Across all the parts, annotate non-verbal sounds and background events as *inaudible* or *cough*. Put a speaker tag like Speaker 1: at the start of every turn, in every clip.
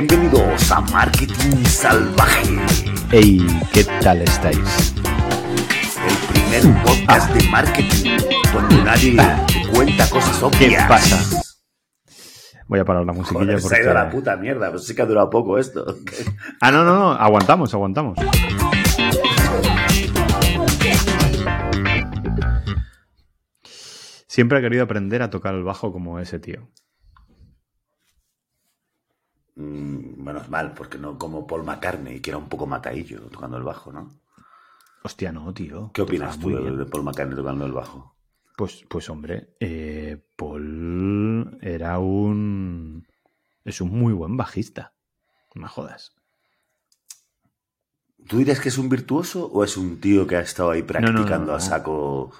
Speaker 1: Bienvenidos a Marketing Salvaje.
Speaker 2: Hey, ¿qué tal estáis?
Speaker 1: El primer podcast de marketing donde nadie te cuenta cosas obvias.
Speaker 2: ¿Qué pasa? Voy a parar la musiquilla
Speaker 1: Joder,
Speaker 2: porque...
Speaker 1: se ha ido la puta mierda, pues sí que ha durado poco esto. *laughs*
Speaker 2: Ah, no, no, no, aguantamos, aguantamos. Siempre he querido aprender a tocar el bajo como ese tío.
Speaker 1: Mm, menos mal, porque no como Paul McCartney, que era un poco mataillo tocando el bajo, ¿no?
Speaker 2: Hostia, no, tío.
Speaker 1: ¿Qué opinas
Speaker 2: Tocaba
Speaker 1: tú de, Paul McCartney tocando el bajo?
Speaker 2: Pues, pues hombre, eh, Paul era un... Es un muy buen bajista. No me jodas.
Speaker 1: ¿Tú dirías que es un virtuoso o es un tío que ha estado ahí
Speaker 2: no,
Speaker 1: practicando
Speaker 2: no,
Speaker 1: a saco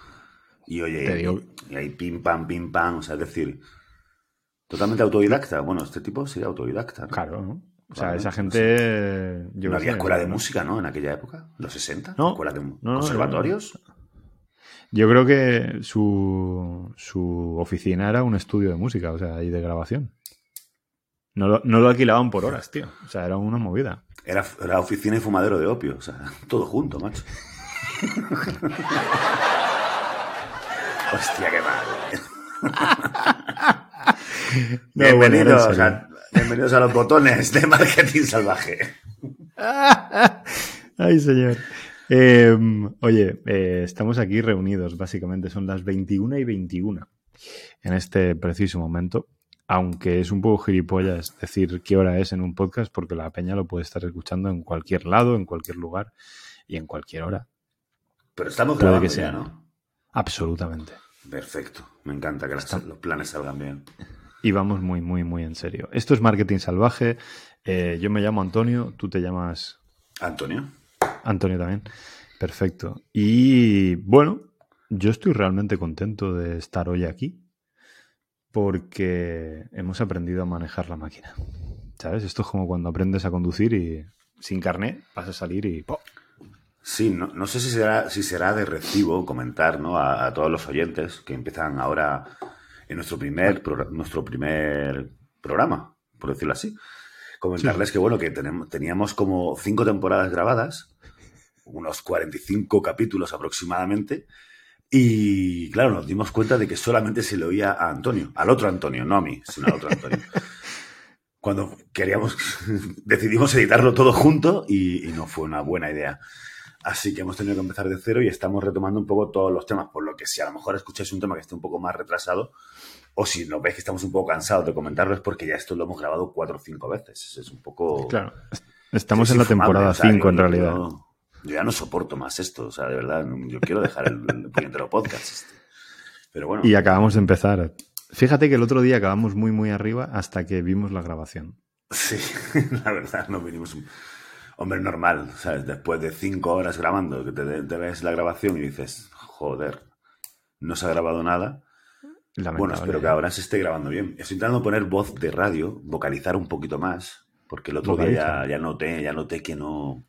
Speaker 1: y oye,
Speaker 2: digo-
Speaker 1: y ahí pim pam, pim pam, o sea, es decir, totalmente autodidacta? Bueno, este tipo sería autodidacta. ¿no?
Speaker 2: Claro, ¿no? O sea,
Speaker 1: Vale,
Speaker 2: esa
Speaker 1: no
Speaker 2: gente... yo
Speaker 1: ¿No había escuela de música, no? En aquella época, los 60,
Speaker 2: No.
Speaker 1: escuela de
Speaker 2: No, no,
Speaker 1: conservatorios.
Speaker 2: Yo creo que su, su oficina era un estudio de música, o sea, y de grabación. No lo, no lo alquilaban por horas, tío. O sea, era una movida.
Speaker 1: Era, era oficina y fumadero de opio, o sea, todo junto, macho. *laughs* Hostia, qué mal. *laughs* *laughs*
Speaker 2: No,
Speaker 1: bienvenidos,
Speaker 2: bueno,
Speaker 1: a, bienvenidos a los botones de marketing salvaje. *laughs*
Speaker 2: Ay, señor. Eh, oye, eh, estamos aquí reunidos, básicamente. Son las 21 y 21 en este preciso momento. Aunque es un poco gilipollas decir qué hora es en un podcast, porque la peña lo puede estar escuchando en cualquier lado, en cualquier lugar y en cualquier hora.
Speaker 1: Pero estamos grabando
Speaker 2: que
Speaker 1: ya,
Speaker 2: sea.
Speaker 1: ¿no?
Speaker 2: Absolutamente.
Speaker 1: Perfecto. Me encanta que las- los planes salgan bien.
Speaker 2: Y vamos muy, muy, muy en serio. Esto es Marketing Salvaje. Eh, yo me llamo Antonio, tú te llamas
Speaker 1: Antonio.
Speaker 2: Antonio también. Perfecto. Y bueno, yo estoy realmente contento de estar hoy aquí porque hemos aprendido a manejar la máquina. ¿Sabes? Esto es como cuando aprendes a conducir y sin carnet vas a salir y.
Speaker 1: Sí, no, no sé si será, si será de recibo comentar ¿no? a, a todos los oyentes que empiezan ahora en nuestro primer, progr- nuestro primer programa, por decirlo así. Comentarles que, bueno, que tenemos, teníamos como cinco temporadas grabadas, unos 45 capítulos aproximadamente, y claro, nos dimos cuenta de que solamente se le oía a Antonio, al otro Antonio, no a mí, sino al otro Antonio. *laughs* Cuando queríamos, *laughs* decidimos editarlo todo junto y, y no fue una buena idea. Así que hemos tenido que empezar de cero y estamos retomando un poco todos los temas, por lo que si a lo mejor escucháis un tema que esté un poco más retrasado, o si nos veis que estamos un poco cansados de comentarlo, es porque ya esto lo hemos grabado cuatro o cinro veces. Es un poco...
Speaker 2: Claro, estamos
Speaker 1: es
Speaker 2: en la temporada
Speaker 1: o sea,
Speaker 2: 5
Speaker 1: yo-
Speaker 2: en realidad.
Speaker 1: Yo, ya no soporto más esto, o sea, de verdad, yo quiero dejar el, el podcast. este. Pero bueno,
Speaker 2: Y acabamos de empezar. Fíjate que el otro día acabamos muy, muy arriba hasta que vimos la grabación.
Speaker 1: sí, *laughs* la verdad, nos vinimos un... Hombre, normal, ¿sabes? Después de cinco horas grabando, que te, te ves la grabación y dices, joder, no se ha grabado nada. Bueno, espero que ahora se esté grabando bien. Estoy intentando poner voz de radio, vocalizar un poquito más, porque el otro día ya, ya noté, ya noté que no.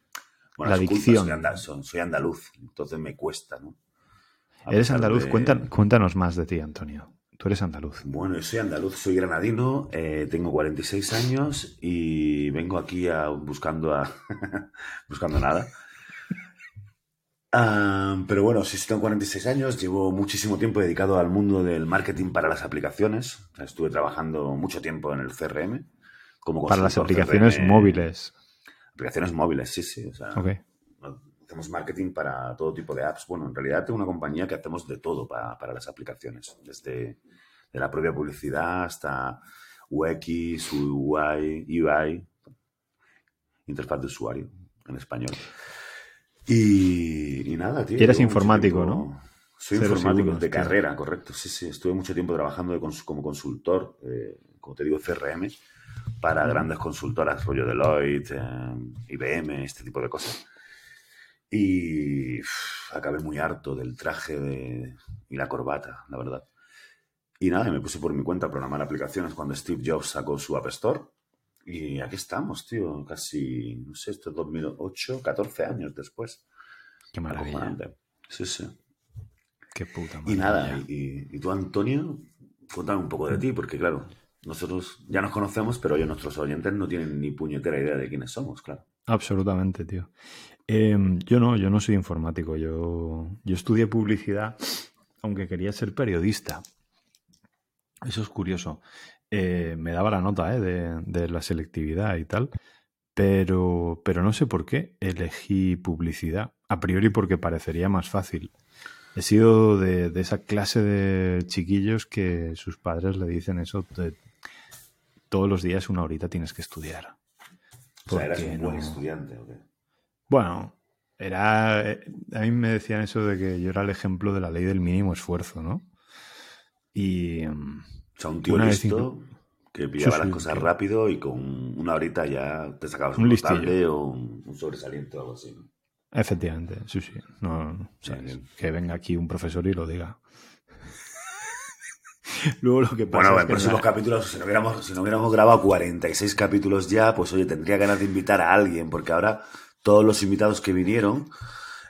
Speaker 1: Bueno,
Speaker 2: La dicción.
Speaker 1: Soy, anda- so- soy andaluz, entonces me cuesta, ¿no? A
Speaker 2: Eres andaluz.
Speaker 1: de-
Speaker 2: cuéntanos más de ti, Antonio. Tú eres andaluz.
Speaker 1: Bueno, yo soy andaluz, soy granadino, eh, tengo 46 años y vengo aquí a, buscando a *laughs* buscando nada. Ah, pero bueno, sí, sí tengo 46 años, llevo muchísimo tiempo dedicado al mundo del marketing para las aplicaciones. O sea, estuve trabajando mucho tiempo en el CRM. Como
Speaker 2: Para las aplicaciones
Speaker 1: CRM.
Speaker 2: móviles.
Speaker 1: Aplicaciones móviles, sí, sí. O sea,
Speaker 2: Ok.
Speaker 1: Hacemos marketing para todo tipo de apps. Bueno, en realidad tengo una compañía que hacemos de todo para, para las aplicaciones, desde de la propia publicidad hasta UX, UI, UI, interfaz de usuario en español. Y, y nada, tío.
Speaker 2: Y eres informático,
Speaker 1: tiempo-
Speaker 2: ¿no?
Speaker 1: Soy
Speaker 2: Cero
Speaker 1: informático
Speaker 2: segundos,
Speaker 1: de
Speaker 2: tío.
Speaker 1: carrera, correcto. Sí, sí, estuve mucho tiempo trabajando de cons- como consultor, eh, como te digo, CRM, para grandes consultoras, rollo Deloitte, eh, IBM, este tipo de cosas. Y acabé muy harto del traje de- y la corbata, la verdad. Y nada, me puse por mi cuenta a programar aplicaciones cuando Steve Jobs sacó su App Store. Y aquí estamos, tío, casi, no sé, esto es 2008, 14 años después.
Speaker 2: Qué maravilla.
Speaker 1: Sí, sí.
Speaker 2: Qué puta
Speaker 1: Y
Speaker 2: maravilla.
Speaker 1: nada, y, y tú, Antonio, cuéntame un poco de ti, porque claro, Nosotros ya nos conocemos, pero oye, nuestros oyentes no tienen ni puñetera idea de quiénes somos, claro.
Speaker 2: Absolutamente, tío. Em, yo no, yo no soy informático. Yo, yo estudié publicidad, aunque quería ser periodista. Eso es curioso. Eh, me daba la nota eh, de, de, la selectividad y tal, pero, pero no sé por qué elegí publicidad. A priori porque parecería más fácil. He sido de, de, esa clase de chiquillos que sus padres le dicen eso de, todos los días una horita tienes que estudiar.
Speaker 1: O sea, eras un buen no... estudiante, ¿o qué?
Speaker 2: Bueno, era. A mí me decían eso de que yo era el ejemplo de la ley del mínimo esfuerzo, ¿no? Y.
Speaker 1: O sea, un tío listo que pillaba sí, las cosas sí. rápido y con una horita ya te sacabas un, un listillo o un, un, sobresaliente o algo así. ¿no?
Speaker 2: Efectivamente, sí, sí. No, no que venga aquí un profesor y lo diga. *laughs* Luego lo que pasa
Speaker 1: bueno,
Speaker 2: es
Speaker 1: en
Speaker 2: que
Speaker 1: próximos capítulos, si no, hubiéramos, si no hubiéramos grabado 46 capítulos ya, pues oye, tendría ganas de invitar a alguien, porque ahora todos los invitados que vinieron,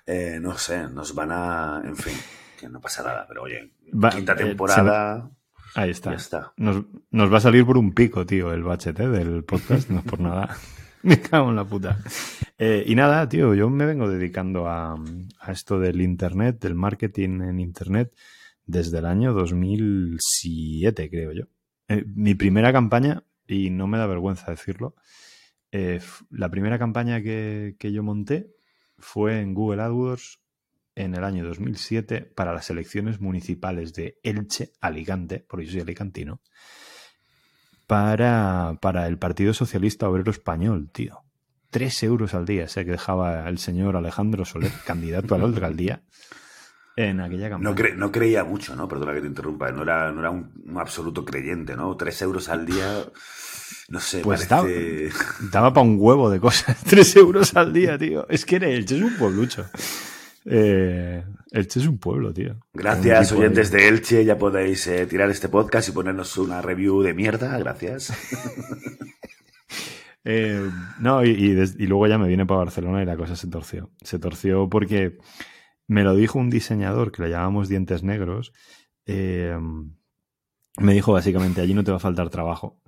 Speaker 1: eh, no sé, nos van a. En fin, que no pasa nada, pero oye, va, quinta temporada.
Speaker 2: Eh, Ahí está.
Speaker 1: Ya está.
Speaker 2: Nos, nos, va a salir por un pico, tío, el bachete del podcast, no es por nada. *laughs* Me cago en la puta. Eh, y nada, tío, yo me vengo dedicando a, a, esto del Internet, del marketing en Internet, desde el año 2007, creo yo. Eh, mi primera campaña, y no me da vergüenza decirlo, eh, la primera campaña que, que, yo monté fue en Google AdWords en el año 2007 para las elecciones municipales de Elche, Alicante, porque yo soy alicantino, para, para el Partido Socialista Obrero Español, tío. Tres euros al día, sé que dejaba el señor Alejandro Soler, *laughs* candidato a la alcaldía, en aquella campaña.
Speaker 1: No, cre no, creía mucho, ¿no? Perdona que te interrumpa, no era, no era un, un, absoluto creyente, ¿no? Tres euros al día, no sé,
Speaker 2: pues
Speaker 1: parece...
Speaker 2: daba, daba para un huevo de cosas, *laughs* tres euros al día, tío. Es que Elche es un pueblucho. Eh, Elche es un pueblo, tío.
Speaker 1: Gracias, oyentes de... Elche. Ya podéis eh, tirar este podcast y ponernos una review de mierda. Gracias. *laughs*
Speaker 2: eh, no, y, y, y, luego ya me viene para Barcelona y la cosa se torció. Se torció porque me lo dijo un diseñador que le llamamos Dientes Negros. Eh, me dijo básicamente, allí no te va a faltar trabajo.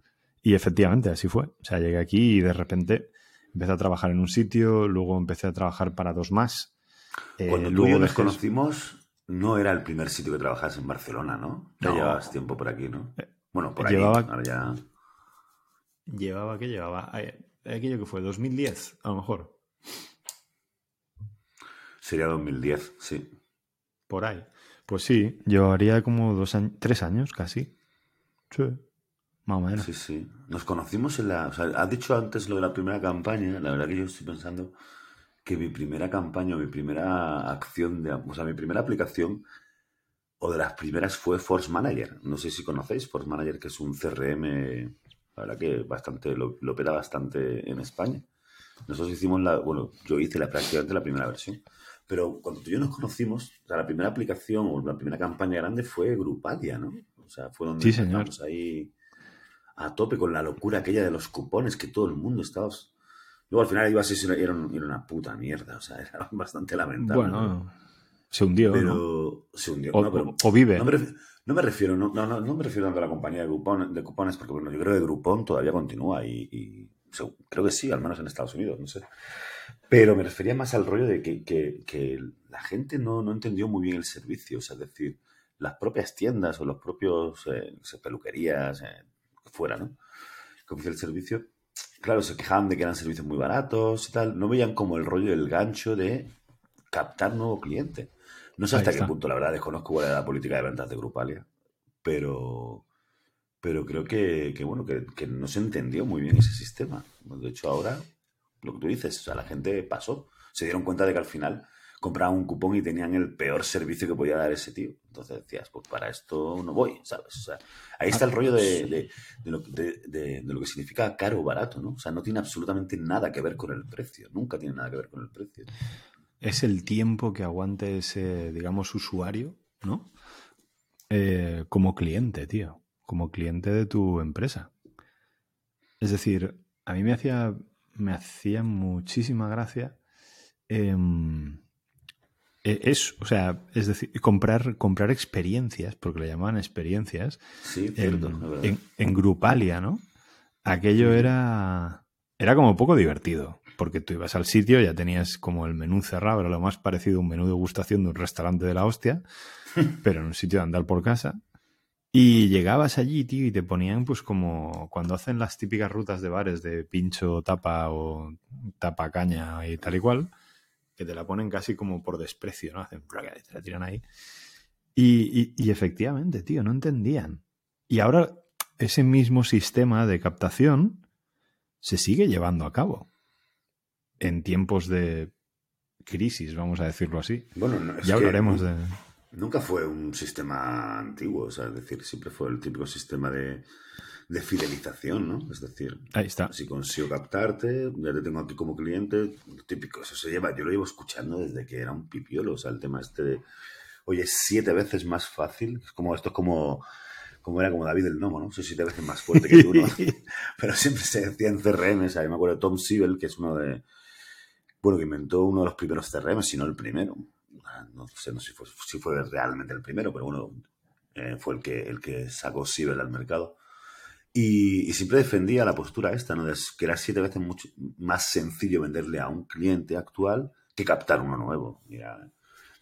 Speaker 2: Y efectivamente, así fue. O sea, llegué aquí y de repente empecé a trabajar en un sitio, luego empecé a trabajar para dos más.
Speaker 1: Cuando eh, tú y yo nos conocimos, no era el primer sitio que trabajas en Barcelona, ¿no? Ya no. llevabas tiempo por aquí, ¿no? Bueno, por
Speaker 2: llevaba,
Speaker 1: ahí, ahora ya...
Speaker 2: Llevaba, ¿qué llevaba? Aquello que fue, 2010, a lo mejor.
Speaker 1: Sería 2010, sí.
Speaker 2: Por ahí. Pues sí, llevaría como dos años, tres años casi. Sí, más o menos.
Speaker 1: Sí, sí. Nos conocimos en la... O sea, has dicho antes lo de la primera campaña, la verdad que yo estoy pensando que mi primera campaña, mi primera acción, de, o sea, mi primera aplicación o de las primeras fue Force Manager. No sé si conocéis Force Manager, que es un CRM, la verdad que bastante, lo, lo peda bastante en España. Nosotros hicimos la, bueno, yo hice la, prácticamente la primera versión. Pero cuando tú y yo nos conocimos, o sea, la primera aplicación o la primera campaña grande fue Grupalia, ¿no? O sea, fue donde
Speaker 2: sí, señor.
Speaker 1: ahí a tope con la locura aquella de los cupones que todo el mundo estaba Luego al final iba a ser era, una puta mierda, o sea, *laughs* era bastante lamentable.
Speaker 2: Bueno, ¿no? se hundió.
Speaker 1: Pero
Speaker 2: ¿no?
Speaker 1: se hundió.
Speaker 2: O,
Speaker 1: no, pero,
Speaker 2: o vive.
Speaker 1: No me, refiero, no me refiero, no, no, no, me refiero tanto a la compañía de, Groupon, de cupones, porque bueno, yo creo que Groupon todavía continúa y, y creo que sí, al menos en Estados Unidos, no sé. Pero me refería más al rollo de que, que, que la gente no, no, entendió muy bien el servicio, o sea, es decir, las propias tiendas o los propios eh, peluquerías, eh, fuera, ¿no? Que ofrece el servicio, claro, se quejaban de que eran servicios muy baratos y tal, no veían como el rollo del gancho de captar nuevo cliente. No sé hasta qué punto, la verdad, desconozco cuál era la política de ventas de Grupalia, pero, pero creo que, que bueno, que, que, no se entendió muy bien ese sistema. De hecho, ahora, lo que tú dices, o sea, la gente pasó, se dieron cuenta de que al final compraban un cupón y tenían el peor servicio que podía dar ese tío. Entonces decías, pues para esto no voy, ¿sabes? O sea, ahí está el rollo de, de, de, lo, de, lo, que significa caro o barato, ¿no? O sea, no tiene absolutamente nada que ver con el precio, nunca tiene nada que ver con el precio.
Speaker 2: Es el tiempo que aguante ese, digamos, usuario, ¿no? Eh, como cliente, tío, como cliente de tu empresa. Es decir, a mí me hacía, me hacía muchísima gracia. Eh, eh, es, o sea, es decir, comprar, comprar experiencias, porque le llamaban experiencias, en, en, Grupalia, ¿no? Aquello era, era como poco divertido, porque tú ibas al sitio, ya tenías como el menú cerrado, era lo más parecido a un menú de gustación de un restaurante de la hostia, *laughs* pero en un sitio de andar por casa. Y llegabas allí, tío, y te ponían, pues, como cuando hacen las típicas rutas de bares de pincho, tapa o tapa caña y tal y cual, que te la ponen casi como por desprecio, ¿no? Hacen, te la tiran ahí. Y, y, efectivamente, tío, no entendían. Y ahora ese mismo sistema de captación se sigue llevando a cabo en tiempos de crisis, vamos a decirlo así.
Speaker 1: Bueno, ya hablaremos de Nunca fue un sistema antiguo, o sea, es decir, siempre fue el típico sistema de, de fidelización, ¿no? Es decir,
Speaker 2: Ahí está.
Speaker 1: si consigo captarte, ya te tengo aquí como cliente, típico, eso se lleva, yo lo llevo escuchando desde que era un pipiolo, o sea, el tema este de, oye, siete veces más fácil, es como, esto es como, como era como David el Nomo, ¿no? Soy siete veces más fuerte que tú, ¿no? *laughs* *laughs* Pero siempre se decía en CRM, o sea, yo me acuerdo de Tom Siebel, que es uno de, bueno, que inventó uno de los primeros CRM, si no el primero, no sé no si, fue, si fue realmente el primero, pero bueno, eh, fue el que, el que sacó Sibel al mercado. Y, siempre defendía la postura esta, ¿no? que era siete veces mucho más sencillo venderle a un cliente actual que captar uno nuevo. Mira,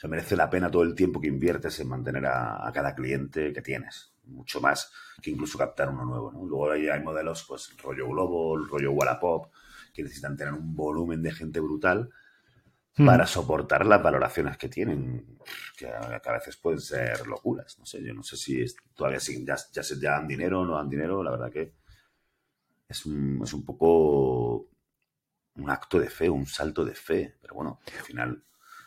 Speaker 1: o merece la pena todo el tiempo que inviertes en mantener a, cada cliente que tienes. Mucho más que incluso captar uno nuevo, ¿no? Luego hay, hay modelos, pues, rollo Globo, rollo Wallapop, que necesitan tener un volumen de gente brutal para soportar las valoraciones que tienen, que a, veces pueden ser locuras. No sé, yo no sé si todavía siguen, ya, ya, ya, dan dinero o no dan dinero, la verdad que es un, es un poco un acto de fe, un salto de fe. Pero bueno, al final,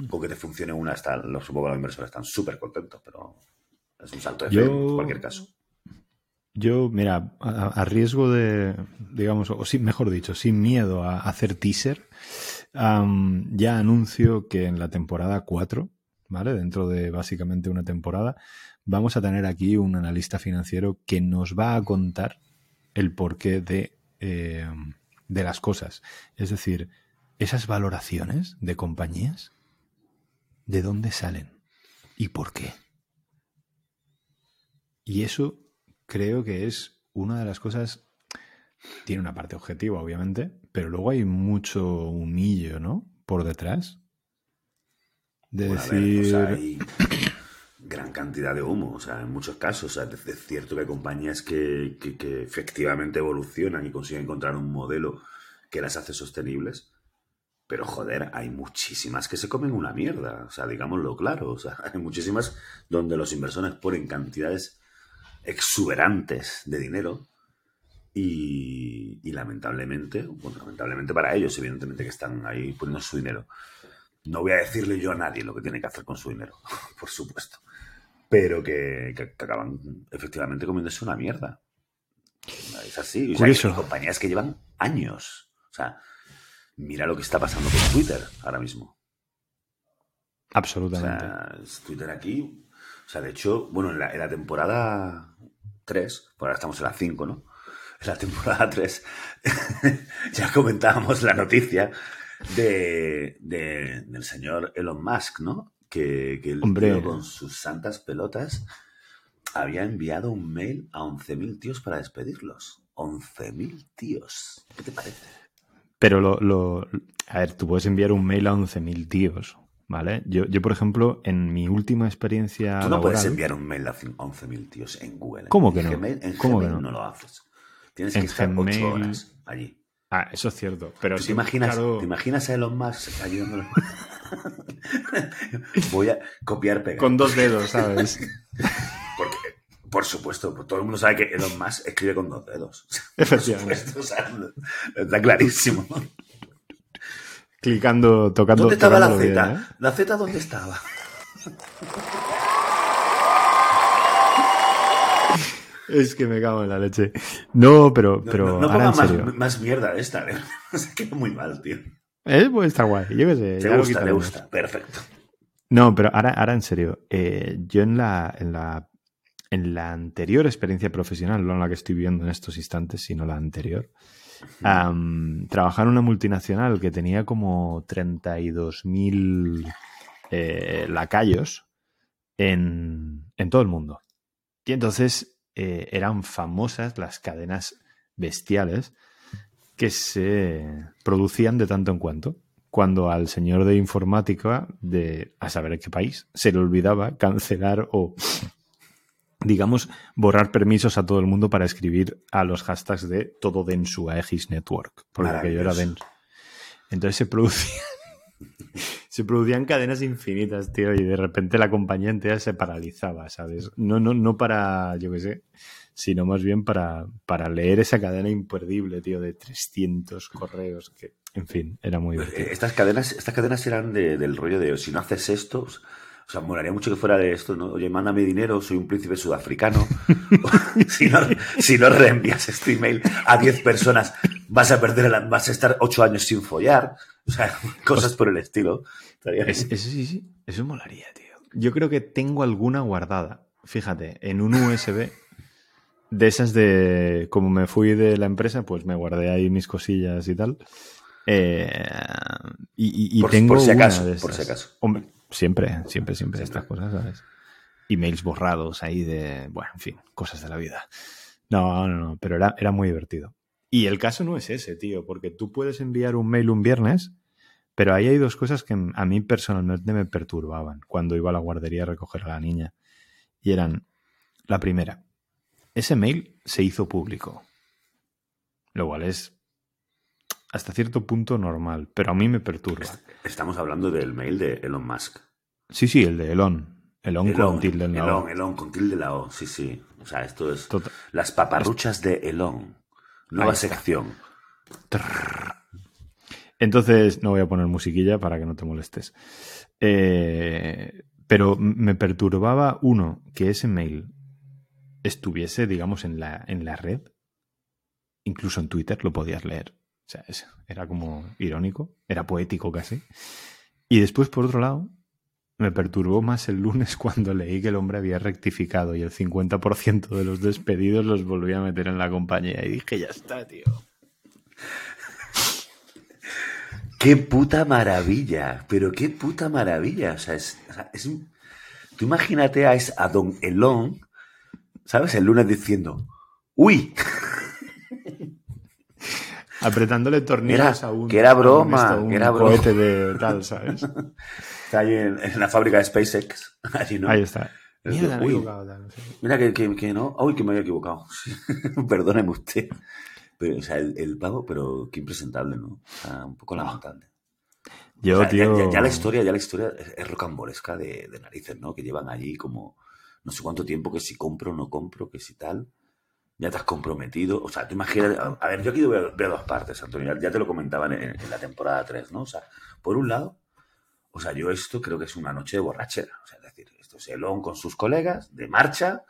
Speaker 1: con que te funcione una, están, los, supongo los inversores están súper contentos, pero es un salto de fe en cualquier caso.
Speaker 2: Yo, mira, a, riesgo de, digamos, o sin, mejor dicho, sin miedo a hacer teaser, ya anuncio que en la temporada 4, ¿vale? Dentro de básicamente una temporada, vamos a tener aquí un analista financiero que nos va a contar el porqué de, eh, de las cosas. Es decir, esas valoraciones de compañías, ¿de dónde salen? ¿Y por qué? Y eso creo que es una de las cosas tiene una parte objetiva, obviamente, pero luego hay mucho humillo, ¿no? Por detrás.
Speaker 1: De decir. hay *coughs* gran cantidad de humo, o sea, en muchos casos. O sea, es cierto que hay compañías que, que, efectivamente evolucionan y consiguen encontrar un modelo que las hace sostenibles. Pero joder, hay muchísimas que se comen una mierda. O sea, digámoslo claro. O sea, *laughs* hay muchísimas donde los inversores ponen cantidades exuberantes de dinero y, lamentablemente, bueno, lamentablemente para ellos, evidentemente que están ahí poniendo su dinero. No voy a decirle yo a nadie lo que tiene que hacer con su dinero, *laughs* por supuesto. Pero que, acaban efectivamente comiéndose una mierda. Es así. hay compañías que llevan años. O sea, mira lo que está pasando con Twitter ahora mismo.
Speaker 2: Absolutamente.
Speaker 1: Twitter aquí. O sea, de hecho, bueno, en la, en la temporada 3, por ahora estamos en la 5, ¿no? La temporada 3 *laughs* ya comentábamos la noticia de, del señor Elon Musk, ¿no? Que, que el Hombre. con sus santas pelotas había enviado un mail a 11.000 tíos para despedirlos. 11.000 tíos. ¿Qué te parece?
Speaker 2: Pero lo, lo, A ver, tú puedes enviar un mail a 11.000 tíos, ¿vale? Yo, yo, por ejemplo, en mi última experiencia
Speaker 1: Tú no puedes enviar un mail a 11.000 tíos en Google.
Speaker 2: ¿Cómo que no?
Speaker 1: en ¿Cómo que no? no lo haces. Tienes que estar ocho horas allí.
Speaker 2: Ah, eso es cierto. Pero
Speaker 1: ¿Te, imaginas, ¿Te imaginas a Elon Musk ayudándolo? *laughs* Voy a copiar, pegar.
Speaker 2: Con dos dedos, ¿sabes? *laughs*
Speaker 1: Porque, por supuesto, todo el mundo sabe que Elon Musk escribe con dos dedos. *laughs*
Speaker 2: Efectivamente.
Speaker 1: está clarísimo.
Speaker 2: Clicando, tocando.
Speaker 1: ¿Dónde estaba la Z? ¿eh? ¿La Z dónde estaba?
Speaker 2: Es que me cago en la leche. No, pero, pero
Speaker 1: no, ahora más, más, mierda esta, ¿eh? *laughs* Se queda muy mal, tío.
Speaker 2: Eh, pues está guay, yo qué sé.
Speaker 1: Te gusta, te gusta, perfecto.
Speaker 2: No, pero ahora, ahora en serio, eh, yo en la, en la en la anterior experiencia profesional, no en la que estoy viviendo en estos instantes, sino la anterior, um, trabajaba en una multinacional que tenía como 32.000 eh, lacayos en, en, todo el mundo. Y entonces eh, eran famosas las cadenas bestiales que se producían de tanto en cuanto. Cuando al señor de informática, de a saber qué país, se le olvidaba cancelar o, digamos, borrar permisos a todo el mundo para escribir a los hashtags de todo Densu a X Network, porque aquello era Densu. Entonces se producían, se producían cadenas infinitas, tío, y de repente la compañía entera se paralizaba, ¿sabes? No, no, no para, yo qué sé, sino más bien para, para leer esa cadena imperdible, tío, de 300 correos que, en fin, era muy
Speaker 1: divertido. Estas cadenas, estas cadenas eran del rollo de si no haces esto, o sea, molaría mucho que fuera de esto, ¿no? Oye, mándame dinero, soy un príncipe sudafricano. *laughs* *laughs* si, no, si no reenvías este email a 10 personas, vas a perder, la, vas a estar 8 años sin follar. O sea, *laughs* cosas por el estilo.
Speaker 2: Es, eso sí, sí, eso molaría, tío. Yo creo que tengo alguna guardada. Fíjate, en un USB de esas de, como me fui de la empresa, pues me guardé ahí mis cosillas y tal. Eh, y, y,
Speaker 1: por,
Speaker 2: tengo
Speaker 1: por si acaso, por si acaso.
Speaker 2: Hombre, siempre, siempre, siempre, estas cosas, ¿sabes? Emails borrados ahí de, bueno, en fin, cosas de la vida. No, no, no, pero era, era muy divertido. Y el caso no es ese, tío, porque tú puedes enviar un mail un viernes, pero ahí hay dos cosas que a mí personalmente me perturbaban cuando iba a la guardería a recoger a la niña. Y eran, la primera, ese mail se hizo público, lo cual es hasta cierto punto normal, pero a mí me perturba.
Speaker 1: Estamos hablando del mail de Elon Musk.
Speaker 2: Sí, sí, el de Elon. Elon,
Speaker 1: Elon
Speaker 2: con tilde en la
Speaker 1: Elon,
Speaker 2: O.
Speaker 1: Elon con tilde en la O, sí, sí. O sea, esto es las paparruchas de Elon. Nueva sección.
Speaker 2: Entonces, no voy a poner musiquilla para que no te molestes. Eh, pero me perturbaba, uno, que ese mail estuviese, digamos, en la, en la red. Incluso en Twitter lo podías leer. O sea, era como irónico, era poético casi. Y después, por otro lado, me perturbó más el lunes *laughs* cuando leí que el hombre había rectificado y el 50% de los despedidos los volvía a meter en la compañía. Y dije, ya está, tío.
Speaker 1: ¡Qué puta maravilla! Pero qué puta maravilla. O sea, es. Tú imagínate a, a Don Elon, ¿sabes? El lunes diciendo, ¡Uy! *laughs*
Speaker 2: Apretándole tornillos
Speaker 1: Era-
Speaker 2: a un.
Speaker 1: que era
Speaker 2: a un
Speaker 1: broma,
Speaker 2: esto, a un
Speaker 1: que era broma.
Speaker 2: cohete de tal, ¿sabes? *laughs*
Speaker 1: Está allí en, en la fábrica de SpaceX. *laughs* Allí, ¿no?
Speaker 2: Ahí está. Mierda,
Speaker 1: uy.
Speaker 2: no sé.
Speaker 1: Mira que, que, que no. Uy, que me había equivocado. *laughs* Perdóneme usted. Pero, o sea, el, el pavo, pero qué impresentable, ¿no? O sea, un poco lamentable.
Speaker 2: Yo,
Speaker 1: O sea, ya-
Speaker 2: tío.
Speaker 1: ya, ya la historia, ya la historia es, es rocambolesca de, de narices, ¿no? Que llevan allí como no sé cuánto tiempo, que si compro o no compro, que si tal. Ya te has comprometido. O sea, tú imaginas. A, ver, yo aquí veo, veo dos partes, Antonio. Ya, te lo comentaban en, en la temporada 3, ¿no? O sea, por un lado, o sea, yo esto creo que es una noche de borrachera. O sea, es decir, esto es Elon con sus colegas, de marcha.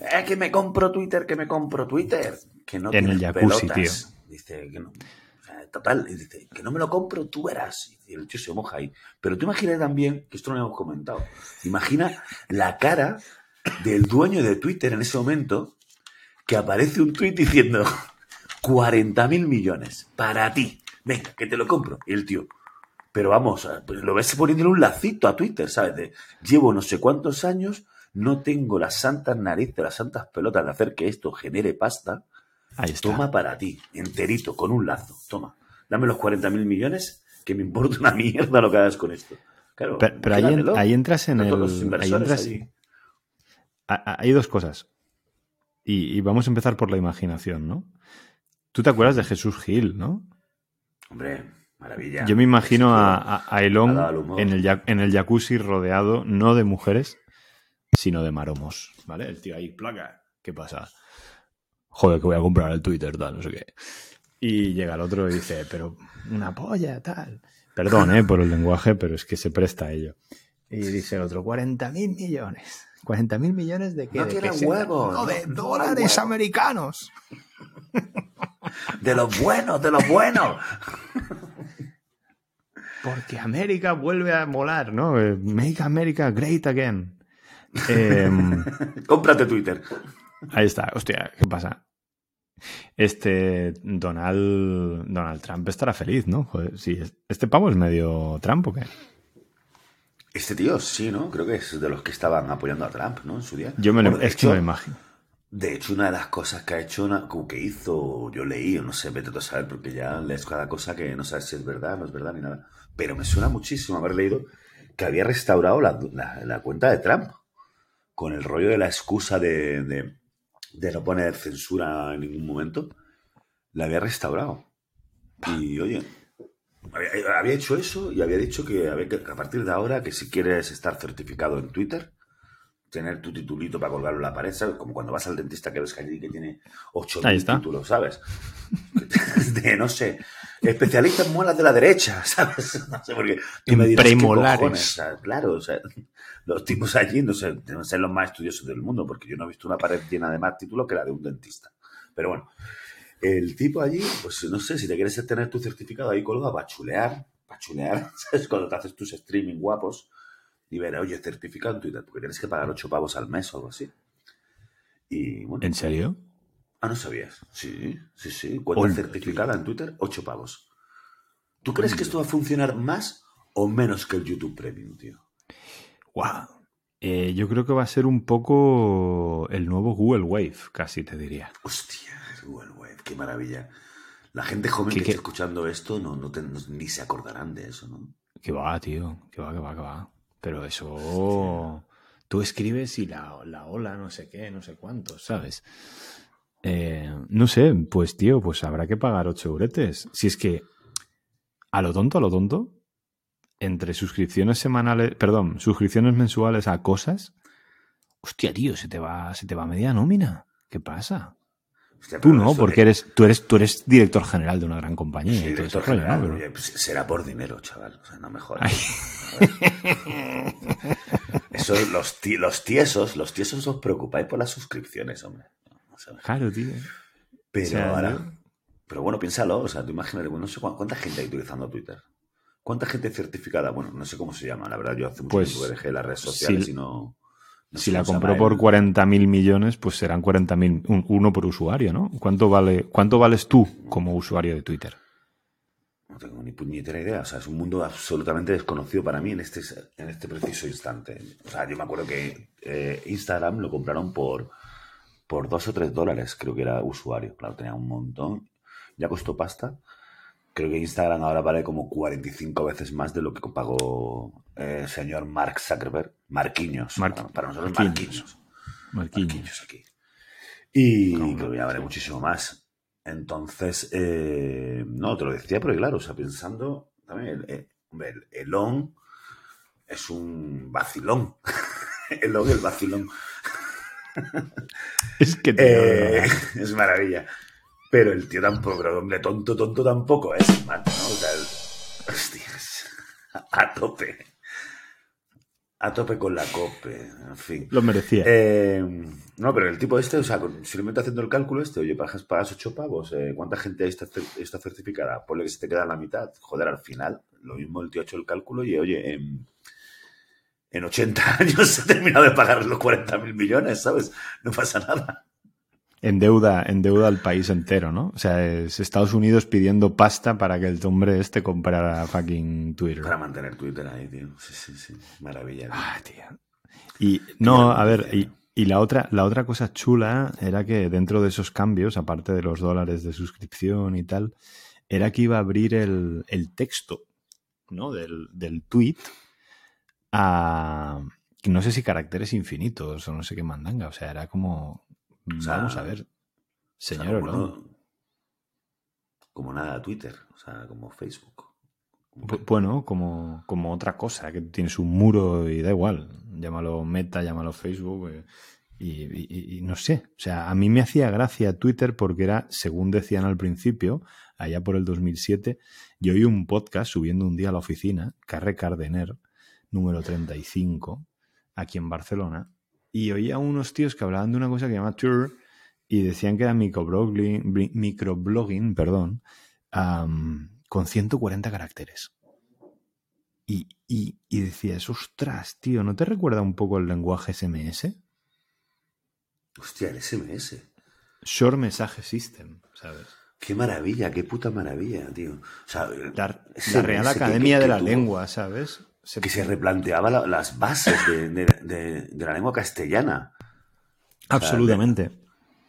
Speaker 1: Eh, que me compro Twitter, que me compro Twitter. Que no
Speaker 2: En el jacuzzi,
Speaker 1: pelotas. Dice que no. O sea, total, y dice, que no me lo compro, tú verás. Y el tío se moja ahí. Pero tú imaginas también, que esto no lo hemos comentado, imagina la cara del dueño de Twitter en ese momento, que aparece un tweet diciendo 40 mil millones para ti. Venga, que te lo compro. Y el tío, pero vamos, pues lo ves poniéndole un lacito a Twitter, ¿sabes? De, llevo no sé cuántos años, no tengo las santas narices, las santas pelotas de hacer que esto genere pasta.
Speaker 2: Ahí está.
Speaker 1: Toma para ti, enterito, con un lazo. Toma, dame los 40 mil millones, que me importa una mierda lo que hagas con esto. Claro,
Speaker 2: Pero, pero ahí, en-
Speaker 1: imagínatelo.
Speaker 2: ahí entras en el. Ahí entras. Hay dos cosas. Y, y vamos a empezar por la imaginación, ¿no? Tú te acuerdas de Jesús Gil, ¿no?
Speaker 1: Hombre, maravilla.
Speaker 2: Yo me imagino a, a- a Elon en el, en el jacuzzi rodeado no de mujeres, sino de maromos, ¿vale? El tío ahí, placa, ¿qué pasa? Joder, que voy a comprar el Twitter, tal, no sé qué. Y llega el otro y dice, pero una polla, tal. Perdón, ¿eh? Por el lenguaje, pero es que se presta a ello. Y dice el otro, 40 mil millones. ¿40 mil millones de qué?
Speaker 1: No
Speaker 2: ¿De
Speaker 1: tiene huevos,
Speaker 2: No, de
Speaker 1: no-
Speaker 2: dólares americanos.
Speaker 1: De los buenos, de los buenos.
Speaker 2: Porque América vuelve a molar, ¿no? Eh, Make America great again. Em, *laughs*
Speaker 1: Cómprate Twitter.
Speaker 2: ahí está. Hostia, ¿qué pasa? Este Donald, Donald Trump estará feliz, ¿no? Joder, sí, es- este pavo es medio Trump o qué?
Speaker 1: Este tío, sí, ¿no? Creo que es de los que estaban apoyando a Trump, ¿no? En su día.
Speaker 2: Yo me lo,
Speaker 1: Bueno,
Speaker 2: es que
Speaker 1: hecho-
Speaker 2: me lo imagino.
Speaker 1: De hecho, una de las cosas que ha hecho, una- como que hizo, yo leí, no sé, vete tú a saber, porque ya lees cada cosa que no sabes si es verdad, no es verdad ni nada. Pero me suena muchísimo haber leído que había restaurado la, la- la cuenta de Trump con el rollo de la excusa de, de- de no poner censura en ningún momento. La había restaurado. Y oye, había, había hecho eso y había dicho que, había que- a partir de ahora, que si quieres estar certificado en Twitter, tener tu titulito para colgarlo en la pared, ¿sabes? Como cuando vas al dentista que ves que allí que tiene
Speaker 2: Ahí
Speaker 1: 8.000
Speaker 2: está.
Speaker 1: títulos, ¿sabes? *laughs* De, no sé, especialista en muelas de la derecha, *laughs* ¿sabes? No sé, porque tú
Speaker 2: En
Speaker 1: me dirás, ¿qué
Speaker 2: premolares.
Speaker 1: cojones? Sea, claro, o sea, los tipos allí no sé, deben ser los más estudiosos del mundo, porque yo no he visto una pared llena de más títulos que la de un dentista. Pero bueno, el tipo allí, pues no sé, si te quieres tener tu certificado ahí colgado para chulear, para chulear, *laughs* ¿sabes? Cuando te haces tus streaming guapos y ver, oye, certificado en Twitter, porque tienes que pagar 8 pavos al mes o algo así. Y bueno.
Speaker 2: ¿En serio?
Speaker 1: Ah, no sabías. Sí, sí, sí. Cuenta certificada en Twitter, 8 pavos. ¿Tú crees que esto va a funcionar más o menos que el YouTube Premium, tío?
Speaker 2: Guau. Eh, yo creo que va a ser un poco el nuevo Google Wave, casi te diría.
Speaker 1: Hostia, Wave, qué maravilla. La gente joven
Speaker 2: ¿Qué-
Speaker 1: que esté escuchando esto no, no te- no- ni se acordarán de eso, ¿no?
Speaker 2: Que va, tío. Que va, que va, que va. Pero eso. Tú escribes y la, la ola, no sé qué, no sé cuánto, ¿sabes? Eh, no sé, pues tío, pues habrá que pagar 8 euretes. Si es que, a lo tonto, a lo tonto, entre suscripciones semanales, perdón, suscripciones mensuales a cosas, hostia, tío, se te va, se te va media nómina. ¿Qué pasa?
Speaker 1: Hostia,
Speaker 2: Tú no, porque
Speaker 1: de-
Speaker 2: eres, tú eres, tú eres director general de una gran compañía
Speaker 1: Sí, director
Speaker 2: rollo, ¿no?
Speaker 1: general, oye, pues será por dinero, chaval. O sea, no me jodas. *laughs* Eso, los, los tiesos, los tiesos os preocupáis por las suscripciones, hombre. O sea,
Speaker 2: Claro, tío.
Speaker 1: Pero
Speaker 2: O sea,
Speaker 1: ahora. Pero bueno, piénsalo, o sea, tú imagínate, no sé cuán- cuánta gente hay utilizando Twitter. ¿Cuánta gente certificada? Bueno, no sé cómo se llama, la verdad, yo hace mucho
Speaker 2: Pues,
Speaker 1: tiempo que dejé las redes sociales
Speaker 2: si-
Speaker 1: y no. No
Speaker 2: Si la compró por
Speaker 1: el-
Speaker 2: 40.000 millones, pues serán 40.000, un- uno por usuario, ¿no? ¿Cuánto, vale, ¿Cuánto vales tú como usuario de Twitter?
Speaker 1: No tengo ni puñetera idea, o sea, es un mundo absolutamente desconocido para mí en este, en este preciso instante. O sea, yo me acuerdo que eh, Instagram lo compraron por, por dos o tres dólares, creo que era usuario. Claro, tenía un montón. Ya costó pasta. Creo que Instagram ahora vale como 45 veces más de lo que pagó eh, el señor Mark Zuckerberg. Marquinhos.
Speaker 2: Mar-
Speaker 1: Para- para nosotros.
Speaker 2: Marquinhos.
Speaker 1: Marquinhos.
Speaker 2: Marquinhos
Speaker 1: aquí. Y creo que ya vale muchísimo más. Entonces, eh, no, te lo decía, porque claro, o sea, pensando también, el, el, hombre, el Elon es un vacilón. *laughs* Elon, el vacilón.
Speaker 2: Es que
Speaker 1: Eh, *laughs* es maravilla. Pero el tío tampoco, pero hombre, tonto, tonto tampoco es, man, ¿no? O sea, el- hostias, *laughs* a tope. A tope con la cope, en fin.
Speaker 2: lo merecía.
Speaker 1: Eh, no, pero el tipo este, o sea, simplemente haciendo el cálculo este, oye, pagas, pagas 8 pavos, eh, ¿cuánta gente está, está certificada? Ponle que se te queda la mitad. Joder, al final, lo mismo el tío ha hecho el cálculo y, oye, en, en 80 *laughs* años se ha terminado de pagar los 40 mil millones, ¿sabes? No pasa nada.
Speaker 2: En deuda, en deuda al país entero, ¿no? O sea, es Estados Unidos pidiendo pasta para que el hombre este comprara fucking Twitter.
Speaker 1: Para mantener Twitter ahí, tío. Sí, sí, sí. Maravilla. tío.
Speaker 2: Ah, tío. Y no, a ver, y, y la otra, la otra cosa chula era que dentro de esos cambios, aparte de los dólares de suscripción y tal, era que iba a abrir el, el texto, ¿no? Del, del tweet a no sé si caracteres infinitos o no sé qué mandanga. O sea, era como.
Speaker 1: Sea,
Speaker 2: vamos a ver.
Speaker 1: O sea,
Speaker 2: Señor
Speaker 1: como,
Speaker 2: Elon.
Speaker 1: no- como nada Twitter, o sea, como Facebook.
Speaker 2: Bu- Bueno, como, como otra cosa, que tienes un muro y da igual. Llámalo Meta, llámalo Facebook. eh, Y, y- y no sé. O sea, a mí me hacía gracia Twitter porque era, según decían al principio, allá por el 2007, yo oí un podcast subiendo un día a la oficina, Carre Cardener, número 35, aquí en Barcelona, y oía unos tíos que hablaban de una cosa que se llama Twitter y decían que era microblogging, microblogging perdón, am, con 140 caracteres. Y, y, y decías, ostras, tío, ¿no te recuerda un poco el lenguaje SMS?
Speaker 1: Hostia, el SMS.
Speaker 2: Short Message System, ¿sabes?
Speaker 1: Qué maravilla, qué puta maravilla, tío. O sea,
Speaker 2: La, la Real
Speaker 1: ¿qué-
Speaker 2: Academia de la? Lengua, ¿sabes? O
Speaker 1: que se replanteaba las bases de, la lengua castellana.
Speaker 2: Absolutamente.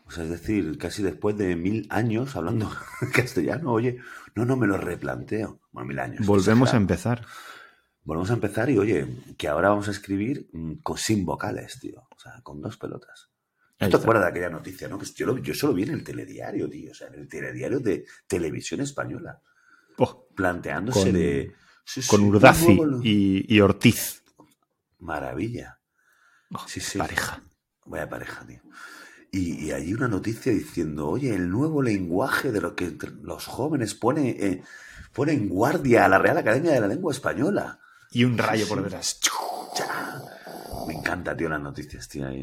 Speaker 1: O sea, es decir, casi después de mil años hablando *laughs* castellano, oye, no, no me lo replanteo. Bueno, mil años.
Speaker 2: Volvemos a empezar.
Speaker 1: Volvemos a empezar y oye, que ahora vamos a escribir mm, con, sin vocales, tío. O sea, con dos pelotas. ¿No te acuerdas de aquella noticia, no? Que yo, yo solo vi en el telediario, tío. O sea, en el telediario de televisión española. Oh, planteándose de
Speaker 2: con Urdazi y, Ortiz.
Speaker 1: Maravilla.
Speaker 2: Oh, sí, sí. Pareja.
Speaker 1: Vaya pareja, tío. Y, hay una noticia diciendo, oye, el nuevo lenguaje de lo que los jóvenes pone, eh, pone en guardia a la Real Academia de la Lengua Española.
Speaker 2: Y un rayo por detrás.
Speaker 1: Me encanta, tío, las noticias, tío. *laughs*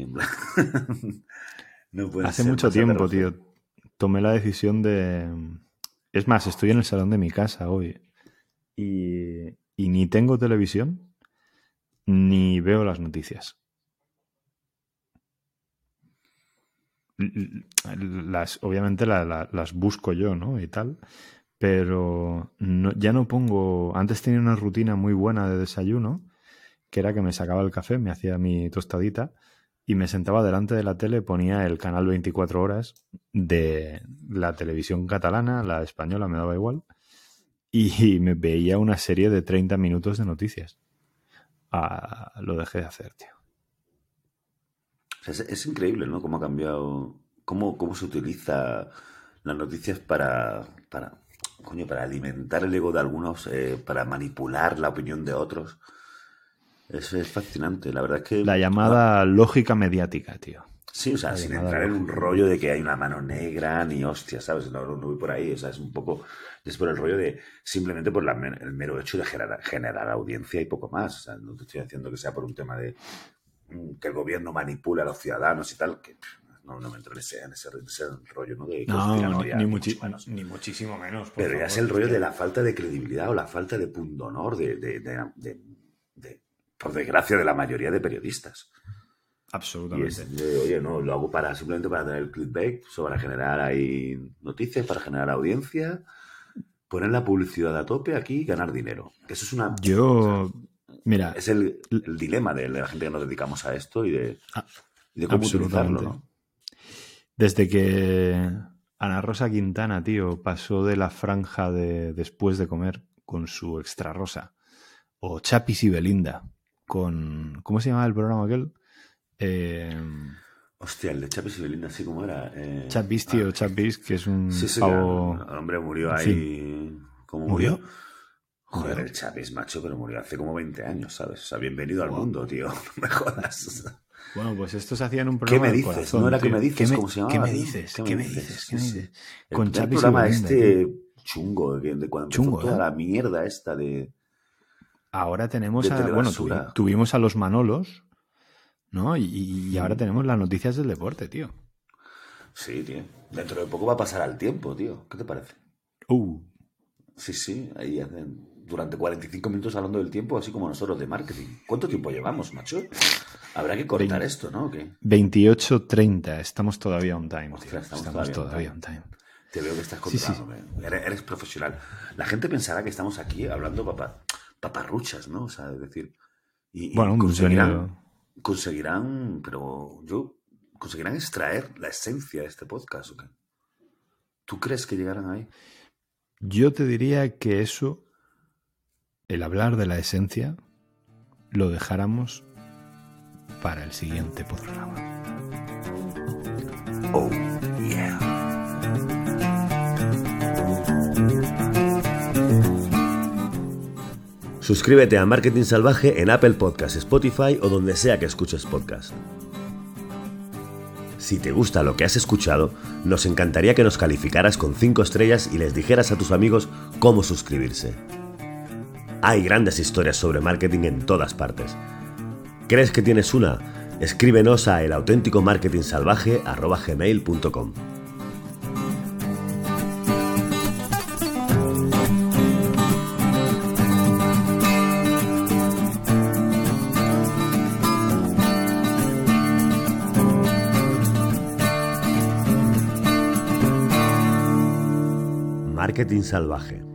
Speaker 2: Hace mucho tiempo, tío, tomé la decisión de... Es más, estoy en el salón de mi casa hoy y, ni tengo televisión ni veo las noticias. Las, obviamente las busco yo, ¿no? Y tal. Pero ya no pongo. Antes tenía una rutina muy buena de desayuno, que era que me sacaba el café, me hacía mi tostadita y me sentaba delante de la tele, ponía el canal 24 horas de la televisión catalana, la española, me daba igual y me veía una serie de 30 minutos de noticias. Ah, lo dejé de hacer, tío.
Speaker 1: Es, increíble, ¿no? Cómo ha cambiado, cómo, cómo se utiliza las noticias para, para, coño, para alimentar el ego de algunos, eh, para manipular la opinión de otros. Eso es fascinante, la verdad es que...
Speaker 2: La llamada lógica mediática, tío.
Speaker 1: Sí, o sea, sin entrar en un rollo de que hay una mano negra ni hostia, ¿sabes? No, no, voy por ahí, o sea, es un poco es por el rollo de simplemente por el mero hecho de generar, generar, audiencia y poco más. O sea, no te estoy diciendo que sea por un tema de mm, que el gobierno manipula a los ciudadanos y tal, que no, no me entro en ese, en ese, rollo, ¿no? De
Speaker 2: no, ni, ni, muchísimo menos.
Speaker 1: Pero ya es el rollo de la falta de credibilidad o la falta de pundonor de, de, de, de, por desgracia, de la mayoría de periodistas.
Speaker 2: Absolutamente.
Speaker 1: oye, no, lo hago para simplemente para tener clickbait, para generar ahí noticias, para generar audiencia poner la publicidad a tope aquí y ganar dinero. Eso es una.
Speaker 2: Yo. mira.
Speaker 1: Es el, dilema de, la gente que nos dedicamos a esto y de, ah, cómo utilizarlo, ¿no?
Speaker 2: Desde que Ana Rosa Quintana, tío, pasó de la franja de después de comer con su extra rosa. O Chapis y Belinda con. ¿Cómo se llamaba el programa aquel? Eh,
Speaker 1: Hostia, el de Chapis y Belinda, así como era. Eh,
Speaker 2: Chapis, tío, ah, Chapis, que es un.
Speaker 1: Sí, sí, el hombre murió ahí. ¿Cómo murió? Joder, el Chapis, macho, pero murió hace como 20 años, ¿sabes? O sea, bienvenido al mundo, tío. *laughs* No me jodas.
Speaker 2: Bueno, pues esto se hacía en un programa.
Speaker 1: ¿Qué me dices? no era que me dices, ¿cómo se llama?
Speaker 2: ¿Qué me dices? ¿Qué me dices? ¿Qué me dices?
Speaker 1: Con Chapis programa este chungo, de, cuando chungo, toda ¿eh? la mierda esta de.
Speaker 2: Ahora tenemos a. Bueno, tuvimos a los Manolos, ¿no? Y, ahora tenemos las noticias del deporte, tío.
Speaker 1: Sí, tío. Dentro de poco va a pasar al tiempo, tío. ¿Qué te parece?
Speaker 2: Uh.
Speaker 1: Sí, sí. Ahí durante 45 minutos hablando del tiempo, así como nosotros de marketing. ¿Cuánto tiempo llevamos, macho? Habrá que cortar esto, ¿no?
Speaker 2: 28.30. Estamos todavía on time. estamos, todavía, on time.
Speaker 1: Te veo que estás contando. Eres, profesional. La gente pensará que estamos aquí hablando papá, paparruchas, ¿no? O sea, es decir... Y,
Speaker 2: bueno, un conseguirán,
Speaker 1: conseguirán, pero yo, conseguirán extraer la esencia de este podcast. ¿o qué? ¿Tú crees que llegarán ahí?
Speaker 2: Yo te diría que eso, el hablar de la esencia, lo dejáramos para el siguiente programa.
Speaker 1: Oh, Suscríbete a Marketing Salvaje en Apple Podcasts, Spotify o donde sea que escuches podcast. Si te gusta lo que has escuchado, nos encantaría que nos calificaras con 5 estrellas y les dijeras a tus amigos cómo suscribirse. Hay grandes historias sobre marketing en todas partes. ¿Crees que tienes una? Escríbenos a elauténticomarketingsalvaje.com. Marketing Salvaje.